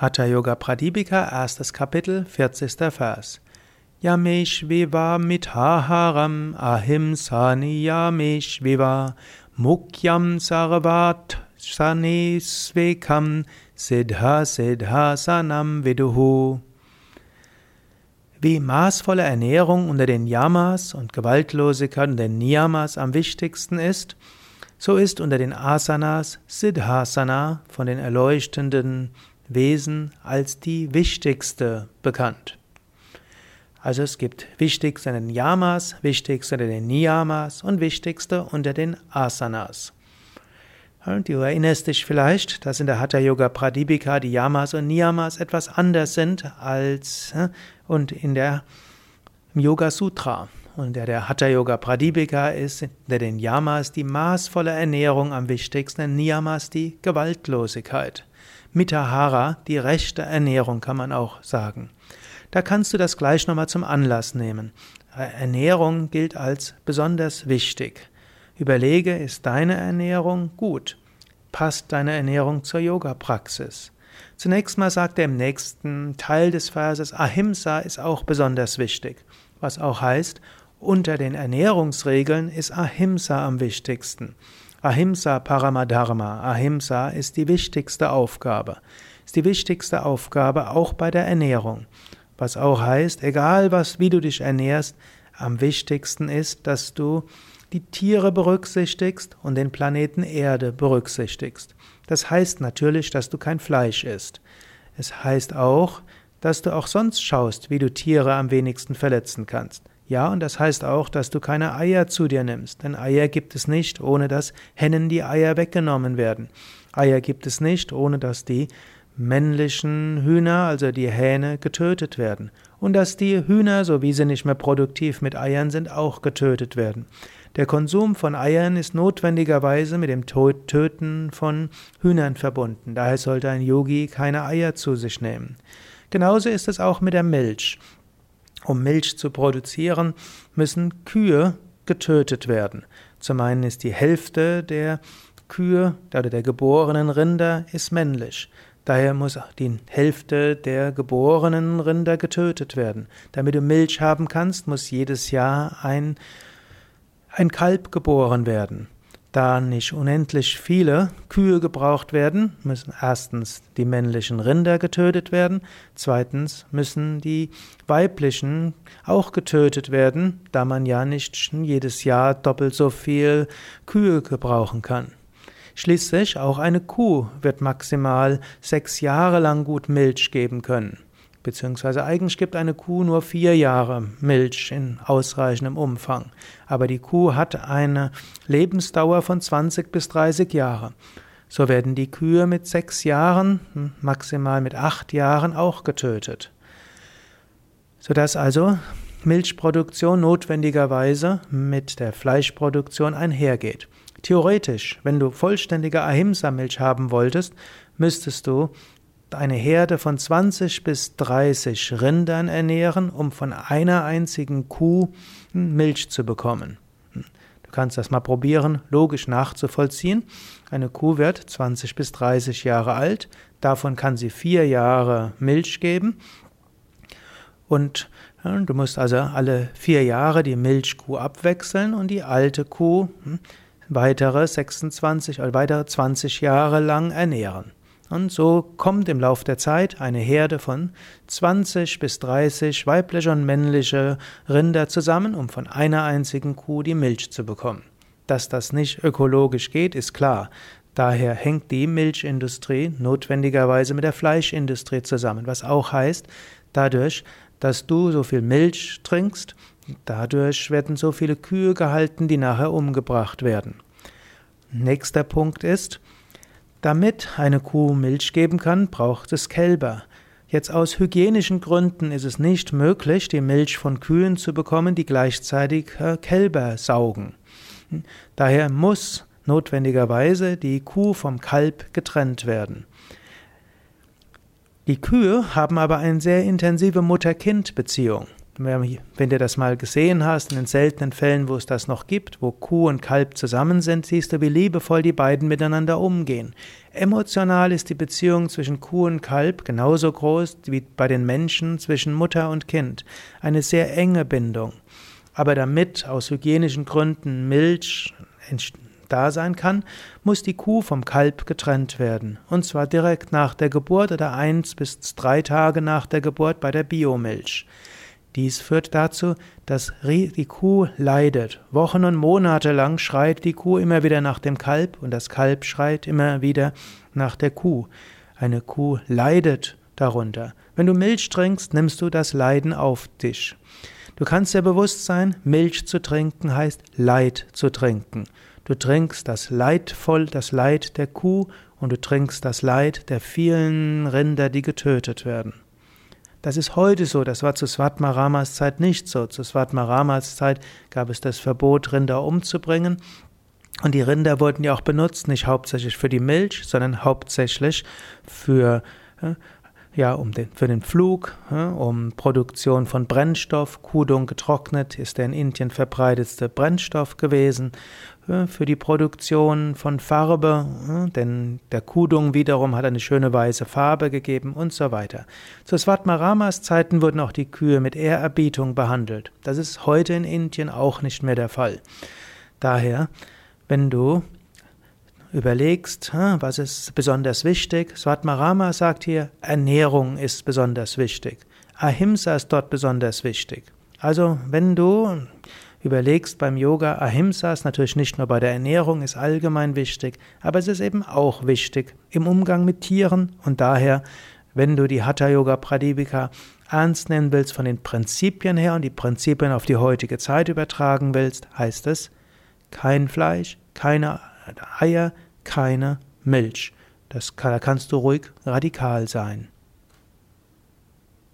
Hatha Yoga Pradipika, erstes Kapitel, 40. Vers. Yameshviva mithaharam ahimsa niyameshviva mukyam sarvat sanisvekam siddha siddha sanam viduhu. Wie maßvolle Ernährung unter den Yamas und Gewaltlosigkeit unter den Niyamas am wichtigsten ist, so ist unter den Asanas Siddhasana von den erleuchtenden Wesen als die wichtigste bekannt. Also es gibt wichtigste unter den Yamas, wichtigste unter den Niyamas und wichtigste unter den Asanas. Und du erinnerst dich vielleicht, dass in der Hatha Yoga Pradipika die Yamas und Niyamas etwas anders sind als und in der Yoga Sutra. Und der, der Hatha Yoga Pradipika ist unter den Yamas die maßvolle Ernährung am wichtigsten, in Niyamas die Gewaltlosigkeit. Mitahara, die rechte Ernährung, kann man auch sagen. Da kannst du das gleich nochmal zum Anlass nehmen. Ernährung gilt als besonders wichtig. Überlege, ist deine Ernährung gut? Passt deine Ernährung zur Yoga-Praxis? Zunächst mal sagt er im nächsten Teil des Verses, Ahimsa ist auch besonders wichtig. Was auch heißt, unter den Ernährungsregeln ist Ahimsa am wichtigsten. Ahimsa Paramadharma. Ahimsa ist die wichtigste Aufgabe. Ist die wichtigste Aufgabe auch bei der Ernährung. Was auch heißt, egal was, wie du dich ernährst, am wichtigsten ist, dass du die Tiere berücksichtigst und den Planeten Erde berücksichtigst. Das heißt natürlich, dass du kein Fleisch isst. Es heißt auch, dass du auch sonst schaust, wie du Tiere am wenigsten verletzen kannst. Ja, und das heißt auch, dass du keine Eier zu dir nimmst, denn Eier gibt es nicht, ohne dass Hennen die Eier weggenommen werden. Eier gibt es nicht, ohne dass die männlichen Hühner, also die Hähne, getötet werden. Und dass die Hühner, so wie sie nicht mehr produktiv mit Eiern sind, auch getötet werden. Der Konsum von Eiern ist notwendigerweise mit dem Töten von Hühnern verbunden. Daher sollte ein Yogi keine Eier zu sich nehmen. Genauso ist es auch mit der Milch. Um Milch zu produzieren, müssen Kühe getötet werden. Zum einen ist die Hälfte der Kühe oder der geborenen Rinder ist männlich. Daher muss die Hälfte der geborenen Rinder getötet werden. Damit du Milch haben kannst, muss jedes Jahr ein, ein Kalb geboren werden. Da nicht unendlich viele Kühe gebraucht werden, müssen erstens die männlichen Rinder getötet werden, zweitens müssen die weiblichen auch getötet werden, da man ja nicht jedes Jahr doppelt so viel Kühe gebrauchen kann. Schließlich auch eine Kuh wird maximal sechs Jahre lang gut Milch geben können. Beziehungsweise eigentlich gibt eine Kuh nur vier Jahre Milch in ausreichendem Umfang. Aber die Kuh hat eine Lebensdauer von 20 bis 30 Jahre. So werden die Kühe mit sechs Jahren, hm, maximal mit acht Jahren auch getötet. Sodass also Milchproduktion notwendigerweise mit der Fleischproduktion einhergeht. Theoretisch, wenn du vollständige Ahimsa-Milch haben wolltest, müsstest du eine Herde von 20 bis 30 Rindern ernähren, um von einer einzigen Kuh Milch zu bekommen. Du kannst das mal probieren, logisch nachzuvollziehen. Eine Kuh wird 20 bis 30 Jahre alt, davon kann sie vier Jahre Milch geben. Und du musst also alle vier Jahre die Milchkuh abwechseln und die alte Kuh hm, weitere 26 oder weitere 20 Jahre lang ernähren. Und so kommt im Lauf der Zeit eine Herde von 20 bis 30 weibliche und männliche Rinder zusammen, um von einer einzigen Kuh die Milch zu bekommen. Dass das nicht ökologisch geht, ist klar. Daher hängt die Milchindustrie notwendigerweise mit der Fleischindustrie zusammen, was auch heißt, dadurch, dass du so viel Milch trinkst, dadurch werden so viele Kühe gehalten, die nachher umgebracht werden. Nächster Punkt ist, damit eine Kuh Milch geben kann, braucht es Kälber. Jetzt aus hygienischen Gründen ist es nicht möglich, die Milch von Kühen zu bekommen, die gleichzeitig äh, Kälber saugen. Daher muss notwendigerweise die Kuh vom Kalb getrennt werden. Die Kühe haben aber eine sehr intensive Mutter-Kind-Beziehung. Wenn du das mal gesehen hast, in den seltenen Fällen, wo es das noch gibt, wo Kuh und Kalb zusammen sind, siehst du, wie liebevoll die beiden miteinander umgehen. Emotional ist die Beziehung zwischen Kuh und Kalb genauso groß wie bei den Menschen zwischen Mutter und Kind. Eine sehr enge Bindung. Aber damit aus hygienischen Gründen Milch da sein kann, muss die Kuh vom Kalb getrennt werden. Und zwar direkt nach der Geburt oder eins bis drei Tage nach der Geburt bei der Biomilch. Dies führt dazu, dass die Kuh leidet. Wochen und Monate lang schreit die Kuh immer wieder nach dem Kalb und das Kalb schreit immer wieder nach der Kuh. Eine Kuh leidet darunter. Wenn du Milch trinkst, nimmst du das Leiden auf dich. Du kannst dir bewusst sein, Milch zu trinken heißt Leid zu trinken. Du trinkst das Leid voll, das Leid der Kuh und du trinkst das Leid der vielen Rinder, die getötet werden. Das ist heute so, das war zu Svatmaramas Zeit nicht so. Zu Svatmaramas Zeit gab es das Verbot, Rinder umzubringen. Und die Rinder wurden ja auch benutzt, nicht hauptsächlich für die Milch, sondern hauptsächlich für äh, ja, um den, für den Flug, um Produktion von Brennstoff. Kudung getrocknet ist der in Indien verbreitetste Brennstoff gewesen. Für die Produktion von Farbe, denn der Kudung wiederum hat eine schöne weiße Farbe gegeben und so weiter. Zu Svatmaramas Zeiten wurden auch die Kühe mit Ehrerbietung behandelt. Das ist heute in Indien auch nicht mehr der Fall. Daher, wenn du überlegst, was ist besonders wichtig, Svatmarama sagt hier, Ernährung ist besonders wichtig. Ahimsa ist dort besonders wichtig. Also, wenn du überlegst beim Yoga, Ahimsa ist natürlich nicht nur bei der Ernährung, ist allgemein wichtig, aber es ist eben auch wichtig im Umgang mit Tieren und daher, wenn du die Hatha Yoga Pradipika ernst nehmen willst von den Prinzipien her und die Prinzipien auf die heutige Zeit übertragen willst, heißt es kein Fleisch, keine Eier, keine Milch. Das, da kannst du ruhig radikal sein.